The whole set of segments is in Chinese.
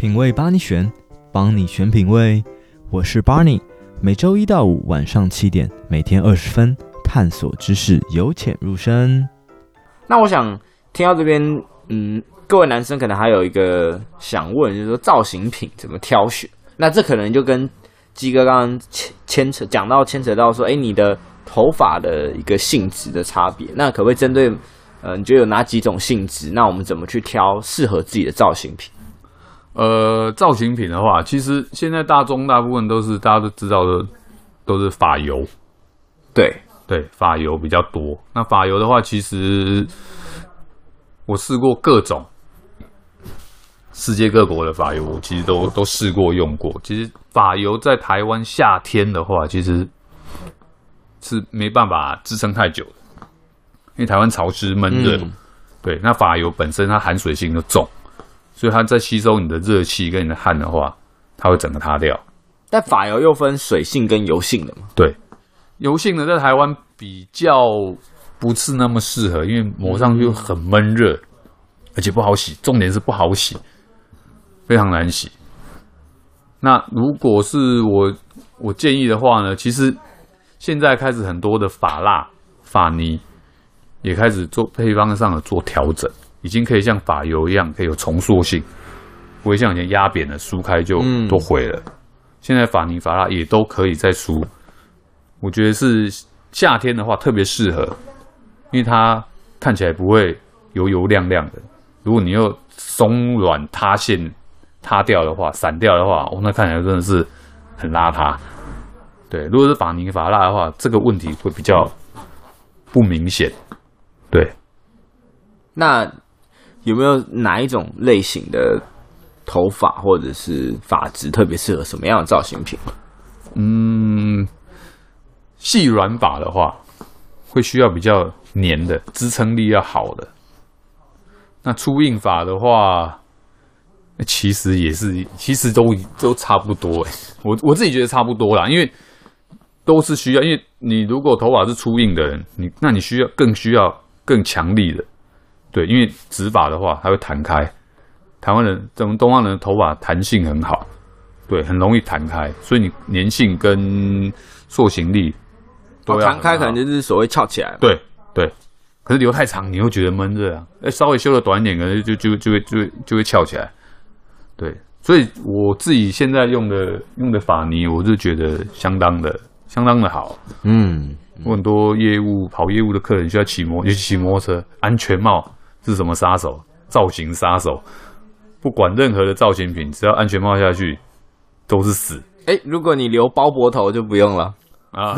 品味帮你选，帮你选品味。我是 Barney，每周一到五晚上七点，每天二十分，探索知识，由浅入深。那我想听到这边，嗯，各位男生可能还有一个想问，就是说造型品怎么挑选？那这可能就跟鸡哥刚刚牵牵扯讲到牵扯到说，哎，你的头发的一个性质的差别，那可不可以针对，呃，你觉得有哪几种性质？那我们怎么去挑适合自己的造型品？呃，造型品的话，其实现在大众大部分都是大家都知道的，都是发油。对对，发油比较多。那发油的话，其实我试过各种世界各国的发油，我其实都都试过用过。其实发油在台湾夏天的话，其实是没办法支撑太久的，因为台湾潮湿闷热。嗯、对，那发油本身它含水性就重。所以它在吸收你的热气跟你的汗的话，它会整个塌掉。但发油又分水性跟油性的嘛？对，油性的在台湾比较不是那么适合，因为抹上去很闷热，而且不好洗。重点是不好洗，非常难洗。那如果是我我建议的话呢，其实现在开始很多的发蜡、发泥也开始做配方上的做调整。已经可以像法油一样，可以有重塑性，不会像以前压扁了梳开就都毁了。嗯、现在法尼法拉也都可以再梳，我觉得是夏天的话特别适合，因为它看起来不会油油亮亮的。如果你又松软塌陷、塌掉的话、散掉的话，哦，那看起来真的是很邋遢。对，如果是法尼法拉的话，这个问题会比较不明显。对，那。有没有哪一种类型的头发或者是发质特别适合什么样的造型品？嗯，细软发的话，会需要比较黏的，支撑力要好的。那粗硬发的话，其实也是，其实都都差不多哎。我我自己觉得差不多啦，因为都是需要，因为你如果头发是粗硬的人，你那你需要更需要更强力的。对，因为直发的话，它会弹开。台湾人，咱们东方人的头发弹性很好，对，很容易弹开，所以你粘性跟塑形力都要。弹开可能就是所谓翘起来。对对，可是留太长，你又觉得闷热啊。哎，稍微修的短一点，可能就就就会就会就会翘起来。对，所以我自己现在用的用的发泥，我就觉得相当的相当的好。嗯，我很多业务跑业务的客人需要骑摩，尤其骑摩托车，安全帽。是什么杀手？造型杀手，不管任何的造型品，只要安全帽下去都是死。哎、欸，如果你留包脖头就不用了啊。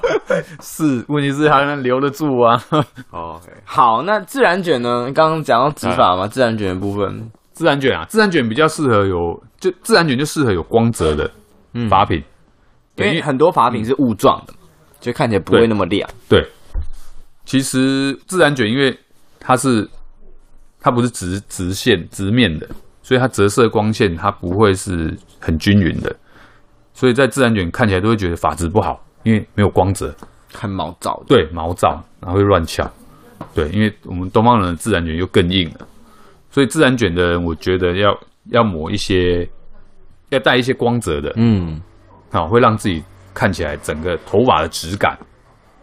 是，问题是还能留得住啊。哦，okay. 好，那自然卷呢？刚刚讲到直发嘛，啊、自然卷的部分，自然卷啊，自然卷比较适合有，就自然卷就适合有光泽的发品，嗯、因为很多发品是雾状的，就看起来不会那么亮。对，对，其实自然卷因为它是。它不是直直线直面的，所以它折射光线它不会是很均匀的，所以在自然卷看起来都会觉得发质不好，因为没有光泽，很毛躁。对，毛躁，然后会乱翘。对，因为我们东方人的自然卷又更硬了，所以自然卷的人我觉得要要抹一些，要带一些光泽的，嗯，好，会让自己看起来整个头发的质感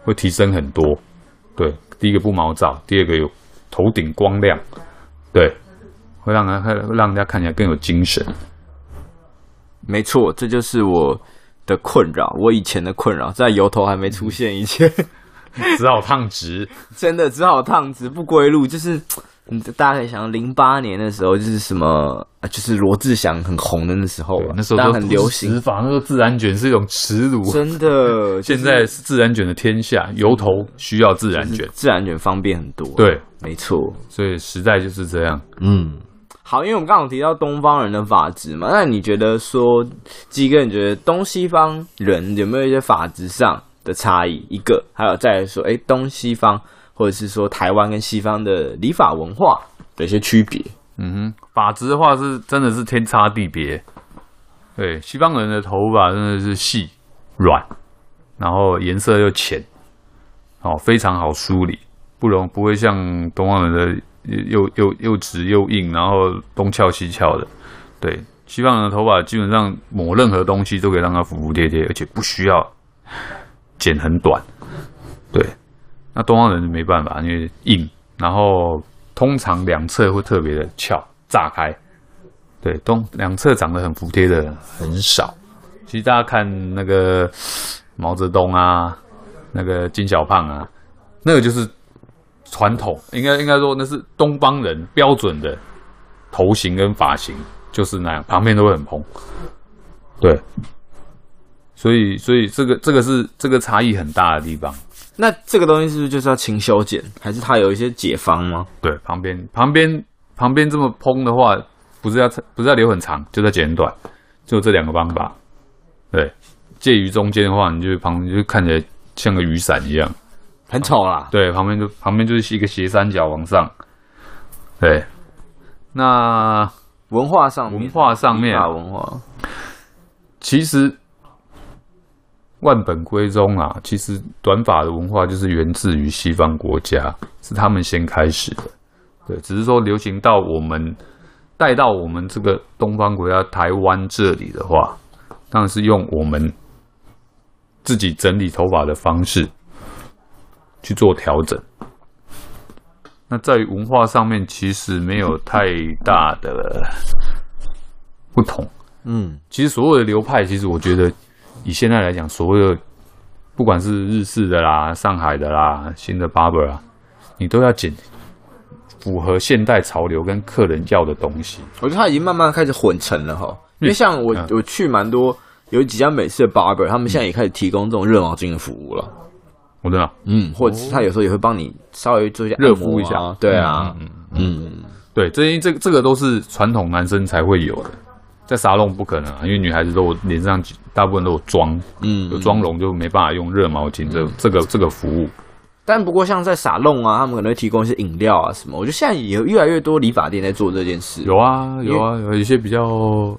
会提升很多。对，第一个不毛躁，第二个有头顶光亮。对，会让人会让人家看起来更有精神。没错，这就是我的困扰。我以前的困扰，在油头还没出现以前，只好烫直，真的只好烫直，不归路。就是，大家可以想，零八年的时候，就是什么，就是罗志祥很红的那时候，那时候都很流行直发，那时候自然卷是一种耻辱。真的，现在是自然卷的天下，油头需要自然卷，自然卷方便很多。对。没错，所以时代就是这样。嗯，好，因为我们刚刚提到东方人的发质嘛，那你觉得说，鸡哥，你觉得东西方人有没有一些发质上的差异？一个，还有再来说，哎，东西方或者是说台湾跟西方的理法文化的一些区别？嗯哼，发质的话是真的是天差地别。对，西方人的头发真的是细软，然后颜色又浅，哦，非常好梳理。不容不会像东方人的又又又直又硬，然后东翘西翘的，对，西方人的头发基本上抹任何东西都可以让它服服帖帖，而且不需要剪很短。对，那东方人就没办法，因为硬，然后通常两侧会特别的翘炸开。对，东两侧长得很服帖的很少。其实大家看那个毛泽东啊，那个金小胖啊，那个就是传统，应该应该说那是东方人标准的头型跟发型。就是那样，旁边都会很蓬，对，所以所以这个这个是这个差异很大的地方。那这个东西是不是就是要勤修剪，还是它有一些解方吗？对，旁边旁边旁边这么蓬的话，不是要不是要留很长，就在剪很短，就这两个方法。对，介于中间的话，你就旁边就看起来像个雨伞一样，很丑啦。对，旁边就旁边就是一个斜三角往上。对，那。文化上面，文化上面，文化，其实万本归宗啊，其实短发的文化就是源自于西方国家，是他们先开始的。对，只是说流行到我们带到我们这个东方国家台湾这里的话，当然是用我们自己整理头发的方式去做调整。那在文化上面，其实没有太大的不同。嗯，其实所有的流派，其实我觉得以现在来讲，所有不管是日式的啦、上海的啦、新的 barber 啊，你都要剪符合现代潮流跟客人要的东西。我觉得它已经慢慢开始混成了哈，因为像我我去蛮多有几家美式的 barber，他们现在也开始提供这种热毛巾的服务了。我知道，嗯，或者是他有时候也会帮你稍微做一下热敷一下，对啊，嗯嗯，对，这些这这个都是传统男生才会有的，在沙龙不可能啊，因为女孩子都脸上大部分都有妆，嗯，有妆容就没办法用热毛巾这这个这个服务。但不过像在沙龙啊，他们可能会提供一些饮料啊什么，我觉得现在也有越来越多理发店在做这件事。有啊有啊，有一些比较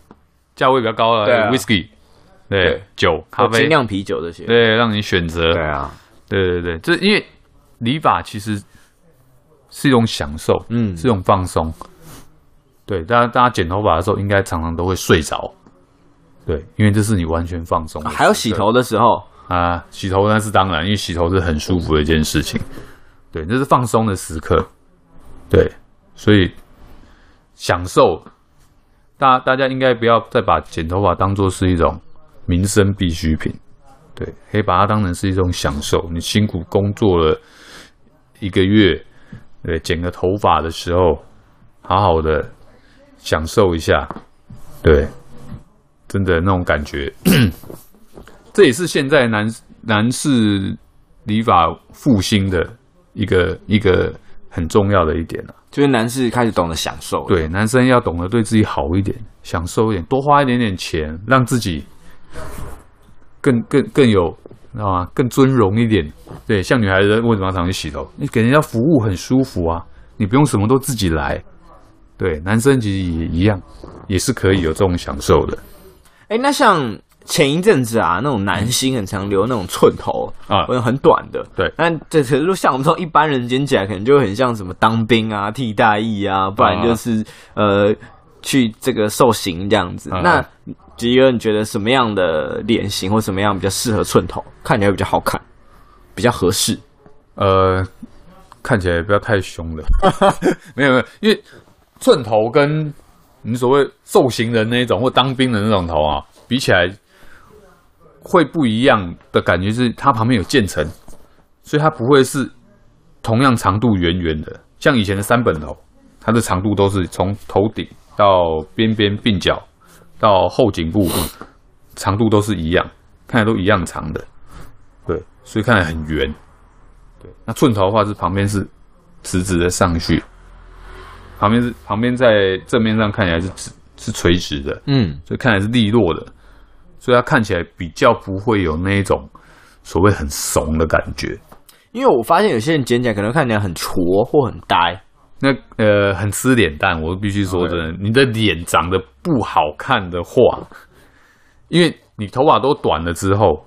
价位比较高的，whisky，对，酒、咖啡、精酿啤酒这些，对，让你选择，对啊。对对对，这因为理发其实是一种享受，嗯，是一种放松。对，大家大家剪头发的时候，应该常常都会睡着。对，因为这是你完全放松。还有洗头的时候啊，洗头那是当然，因为洗头是很舒服的一件事情。对，那是放松的时刻。对，所以享受。大大家应该不要再把剪头发当做是一种民生必需品。对，可以把它当成是一种享受。你辛苦工作了一个月，对，剪个头发的时候，好好的享受一下，对，真的那种感觉。这也是现在男男士理发复兴的一个一个很重要的一点了，就是男士开始懂得享受。对，男生要懂得对自己好一点，享受一点，多花一点点钱，让自己。更更更有，知道吗？更尊荣一点。对，像女孩子为什么要常去洗头？你给人家服务很舒服啊，你不用什么都自己来。对，男生其实也一样，也是可以有这种享受的。哎、欸，那像前一阵子啊，那种男星很常留那种寸头啊，或者很短的。对，但这可是像我们这种一般人剪起来，可能就会很像什么当兵啊、替代役啊，不然就是、啊、呃去这个受刑这样子。啊、那吉哥，你觉得什么样的脸型或什么样比较适合寸头，看起来比较好看，比较合适？呃，看起来不要太凶了。没有没有，因为寸头跟你所谓受刑人那一种或当兵的那种头啊，比起来会不一样的感觉是，它旁边有渐层，所以它不会是同样长度圆圆的，像以前的三本头，它的长度都是从头顶到边边鬓角。到后颈部，长度都是一样，看来都一样长的，对，所以看来很圆。对，那寸头的话是旁边是直直的上去，旁边是旁边在正面上看起来是直是垂直的，嗯，所以看起来是利落的，所以它看起来比较不会有那一种所谓很怂的感觉。因为我发现有些人剪起来可能看起来很挫或很呆。那呃，很吃脸蛋，我必须说真的.你的脸长得不好看的话，因为你头发都短了之后，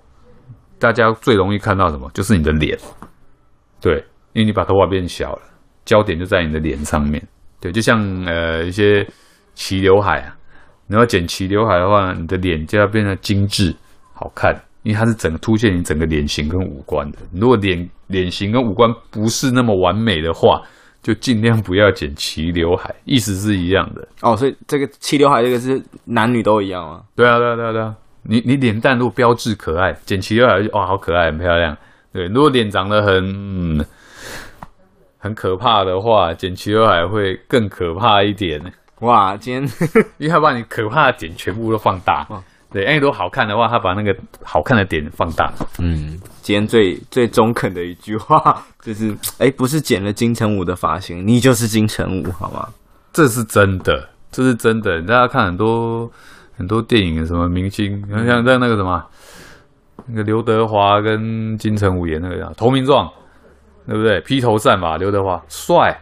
大家最容易看到什么？就是你的脸。对，因为你把头发变小了，焦点就在你的脸上面。对，就像呃一些齐刘海啊，你要剪齐刘海的话，你的脸就要变得精致好看，因为它是整个凸显你整个脸型跟五官的。如果脸脸型跟五官不是那么完美的话，就尽量不要剪齐刘海，意思是一样的。哦，所以这个齐刘海这个是男女都一样吗？对啊，对啊，对啊，对啊。你你脸蛋如果标志可爱，剪齐刘海就哇好可爱很漂亮。对，如果脸长得很、嗯、很可怕的话，剪齐刘海会更可怕一点。哇，今天 因为他把你可怕的点全部都放大。对，哎，如果好看的话，他把那个好看的点放大。嗯，今天最最中肯的一句话就是，哎，不是剪了金城武的发型，你就是金城武，好吗？这是真的，这是真的。大家看很多很多电影，什么明星，像像在那个什么，那个刘德华跟金城武演那个叫《投名状》，对不对？披头散发，刘德华帅。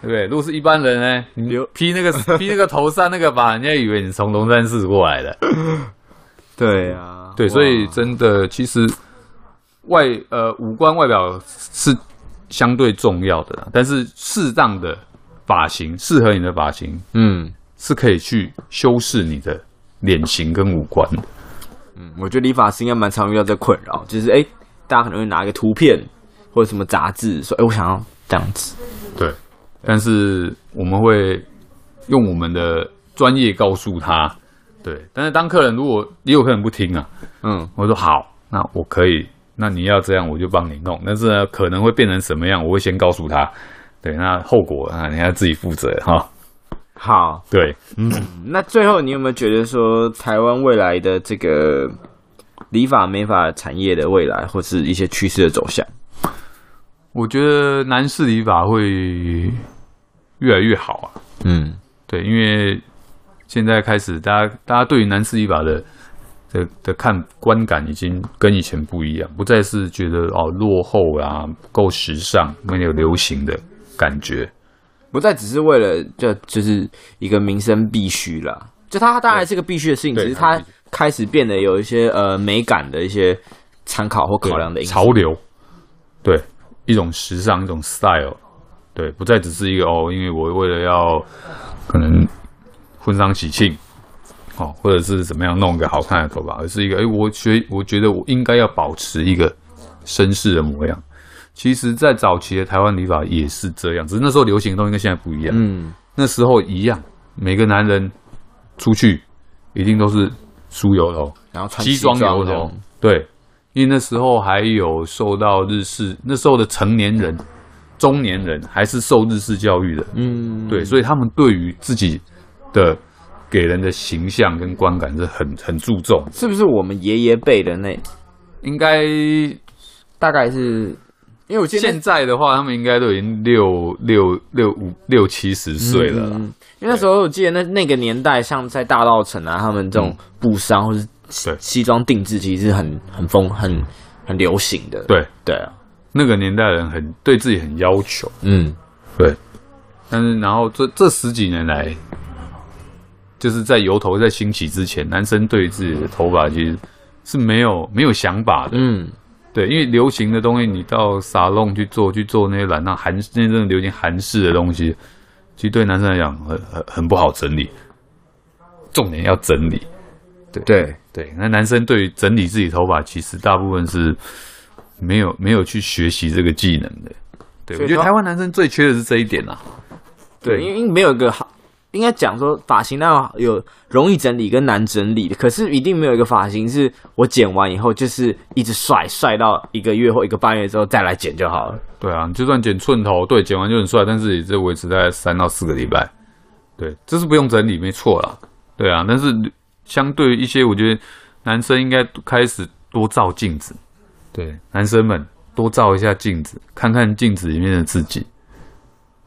对不对？如果是一般人呢，你披那个 披那个头散那个吧，人家以为你从龙山寺过来的。对啊，对，所以真的，其实外呃五官外表是相对重要的啦，但是适当的发型，适合你的发型，嗯，是可以去修饰你的脸型跟五官的。嗯，我觉得理发师应该蛮常遇到这困扰，就是哎，大家可能会拿一个图片或者什么杂志说，哎，我想要这样子。对。但是我们会用我们的专业告诉他，对。但是当客人如果也有客人不听啊，嗯，我说好，那我可以，那你要这样我就帮你弄。但是呢，可能会变成什么样，我会先告诉他，对。那后果啊，你要自己负责哈。好，对，嗯。那最后你有没有觉得说，台湾未来的这个理法美发产业的未来，或是一些趋势的走向？我觉得男士理发会越来越好啊。嗯，对，因为现在开始，大家大家对于男士理发的的的看观感已经跟以前不一样，不再是觉得哦落后啊，不够时尚，没有流行的感觉，不再只是为了就就是一个民生必须了。就它当然是个必须的事情，只是它开始变得有一些呃美感的一些参考或考量的潮流，对。一种时尚，一种 style，对，不再只是一个哦，因为我为了要可能婚丧喜庆，哦，或者是怎么样弄一个好看的头发，而是一个哎，我觉我觉得我应该要保持一个绅士的模样。其实，在早期的台湾理发也是这样，只是那时候流行的东西跟现在不一样。嗯，那时候一样，每个男人出去一定都是梳油头，然后穿西装油头，对。因为那时候还有受到日式，那时候的成年人、中年人还是受日式教育的，嗯，对，所以他们对于自己的给人的形象跟观感是很很注重。是不是我们爷爷辈的那应该大概是？因为我记得现在的话，他们应该都已经六六六五六七十岁了。嗯，因为那时候我记得那那个年代，像在大稻城啊，他们这种布商或是。对，西装定制其实是很很风很很流行的。对对啊，那个年代人很对自己很要求。嗯，对。但是然后这这十几年来，就是在油头在兴起之前，男生对自己的头发其实是没有没有想法的。嗯，对，因为流行的东西，你到沙龙去做去做那些染那韩那阵流行韩式的东西，其实对男生来讲很很很不好整理。重点要整理。对对对，那男生对于整理自己头发，其实大部分是没有没有去学习这个技能的。对，我觉得台湾男生最缺的是这一点啊。对，因为没有一个好，应该讲说发型那有容易整理跟难整理的，可是一定没有一个发型是我剪完以后就是一直帅帅到一个月或一个半月之后再来剪就好了。对啊，你就算剪寸头，对，剪完就很帅，但是也是维持在三到四个礼拜。对，这是不用整理，没错啦。对啊，但是。相对一些，我觉得男生应该开始多照镜子。对，男生们多照一下镜子，看看镜子里面的自己，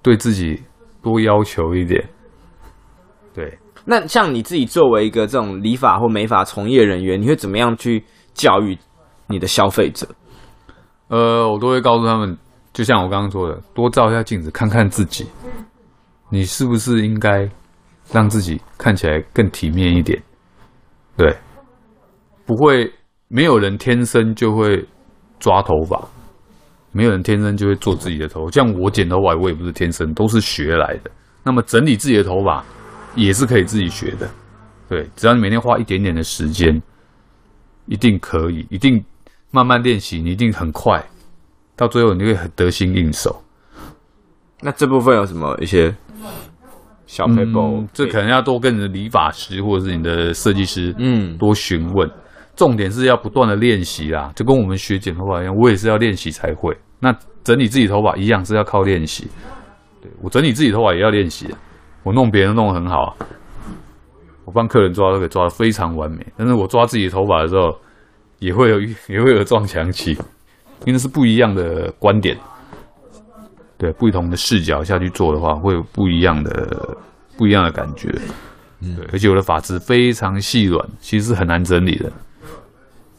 对自己多要求一点。对，那像你自己作为一个这种理发或美发从业人员，你会怎么样去教育你的消费者？呃，我都会告诉他们，就像我刚刚说的，多照一下镜子，看看自己，你是不是应该让自己看起来更体面一点。对，不会，没有人天生就会抓头发，没有人天生就会做自己的头。像我剪头发，我也不是天生，都是学来的。那么整理自己的头发也是可以自己学的。对，只要你每天花一点点的时间，一定可以，一定慢慢练习，你一定很快，到最后你会很得心应手。那这部分有什么一些小撇步？嗯，这可能要多跟你的理发师或者是你的设计师，嗯，多询问。重点是要不断的练习啦，就跟我们学剪头发一样，我也是要练习才会。那整理自己头发一样是要靠练习。对，我整理自己头发也要练习，我弄别人弄得很好，我帮客人抓都可以抓得非常完美。但是我抓自己头发的时候，也会有也会有撞墙期，因为是不一样的观点。对，不同的视角下去做的话，会有不一样的不一样的感觉。嗯，对，而且我的发质非常细软，其实是很难整理的。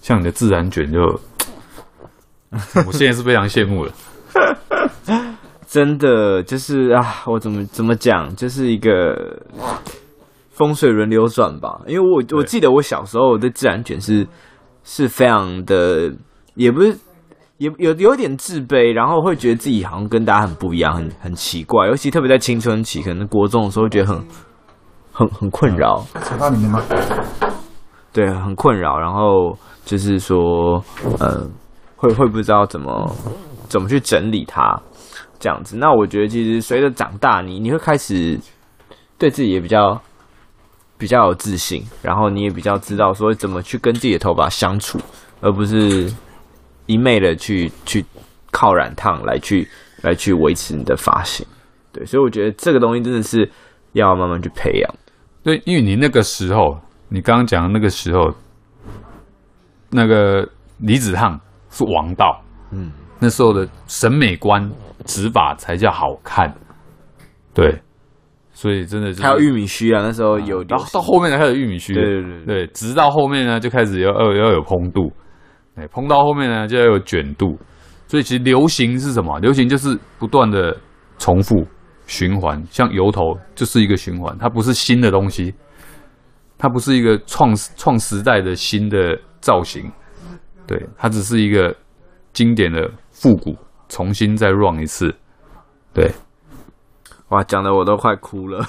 像你的自然卷就，我现在是非常羡慕的。真的就是啊，我怎么怎么讲，就是一个风水轮流转吧。因为我我记得我小时候我对自然卷是是非常的，也不是。也有有点自卑，然后会觉得自己好像跟大家很不一样，很很奇怪。尤其特别在青春期，可能国中的时候，会觉得很很很困扰。扯到里面吗？对，很困扰。然后就是说，呃，会会不知道怎么怎么去整理它这样子。那我觉得，其实随着长大，你你会开始对自己也比较比较有自信，然后你也比较知道说怎么去跟自己的头发相处，而不是。一昧的去去靠染烫来去来去维持你的发型，对，所以我觉得这个东西真的是要慢慢去培养。对，因为你那个时候，你刚刚讲的那个时候，那个离子烫是王道，嗯，那时候的审美观，直发才叫好看，对，所以真的是还有玉米须啊，那时候有到到后面才开始玉米须，对对对，对，直到后面呢就开始要要要有蓬度。哎，碰到后面呢，就要有卷度，所以其实流行是什么？流行就是不断的重复循环，像油头就是一个循环，它不是新的东西，它不是一个创创时代的新的造型，对，它只是一个经典的复古，重新再 run 一次，对，哇，讲的我都快哭了，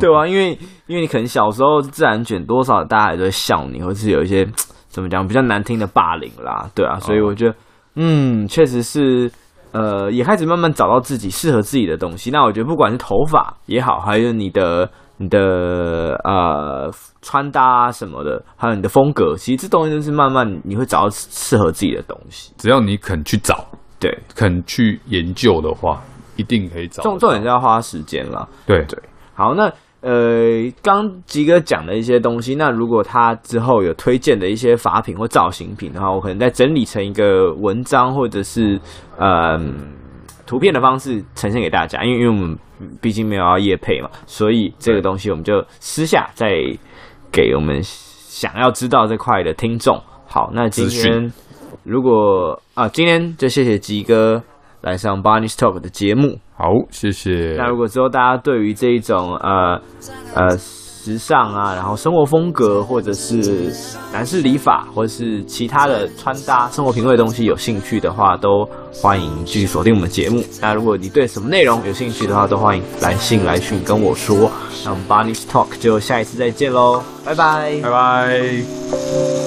对啊，因为因为你可能小时候自然卷，多少大家也都会笑你，或是有一些。怎么讲比较难听的霸凌啦，对啊，所以我觉得，嗯，确实是，呃，也开始慢慢找到自己适合自己的东西。那我觉得不管是头发也好，还有你的你的呃穿搭什么的，还有你的风格，其实这东西都是慢慢你会找到适合自己的东西。只要你肯去找，对，肯去研究的话，一定可以找。重重点是要花时间啦。对对，好，那。呃，刚吉哥讲的一些东西，那如果他之后有推荐的一些法品或造型品的话，我可能再整理成一个文章或者是呃图片的方式呈现给大家。因为因为我们毕竟没有要业配嘛，所以这个东西我们就私下再给我们想要知道这块的听众。好，那今天如果啊，今天就谢谢吉哥。来上 Barney Talk 的节目，好，谢谢。那如果之后大家对于这一种呃呃时尚啊，然后生活风格，或者是男士理发，或者是其他的穿搭、生活品味的东西有兴趣的话，都欢迎继续锁定我们节目。那如果你对什么内容有兴趣的话，都欢迎来信来讯跟我说。那我们 Barney Talk 就下一次再见喽，拜拜，拜拜。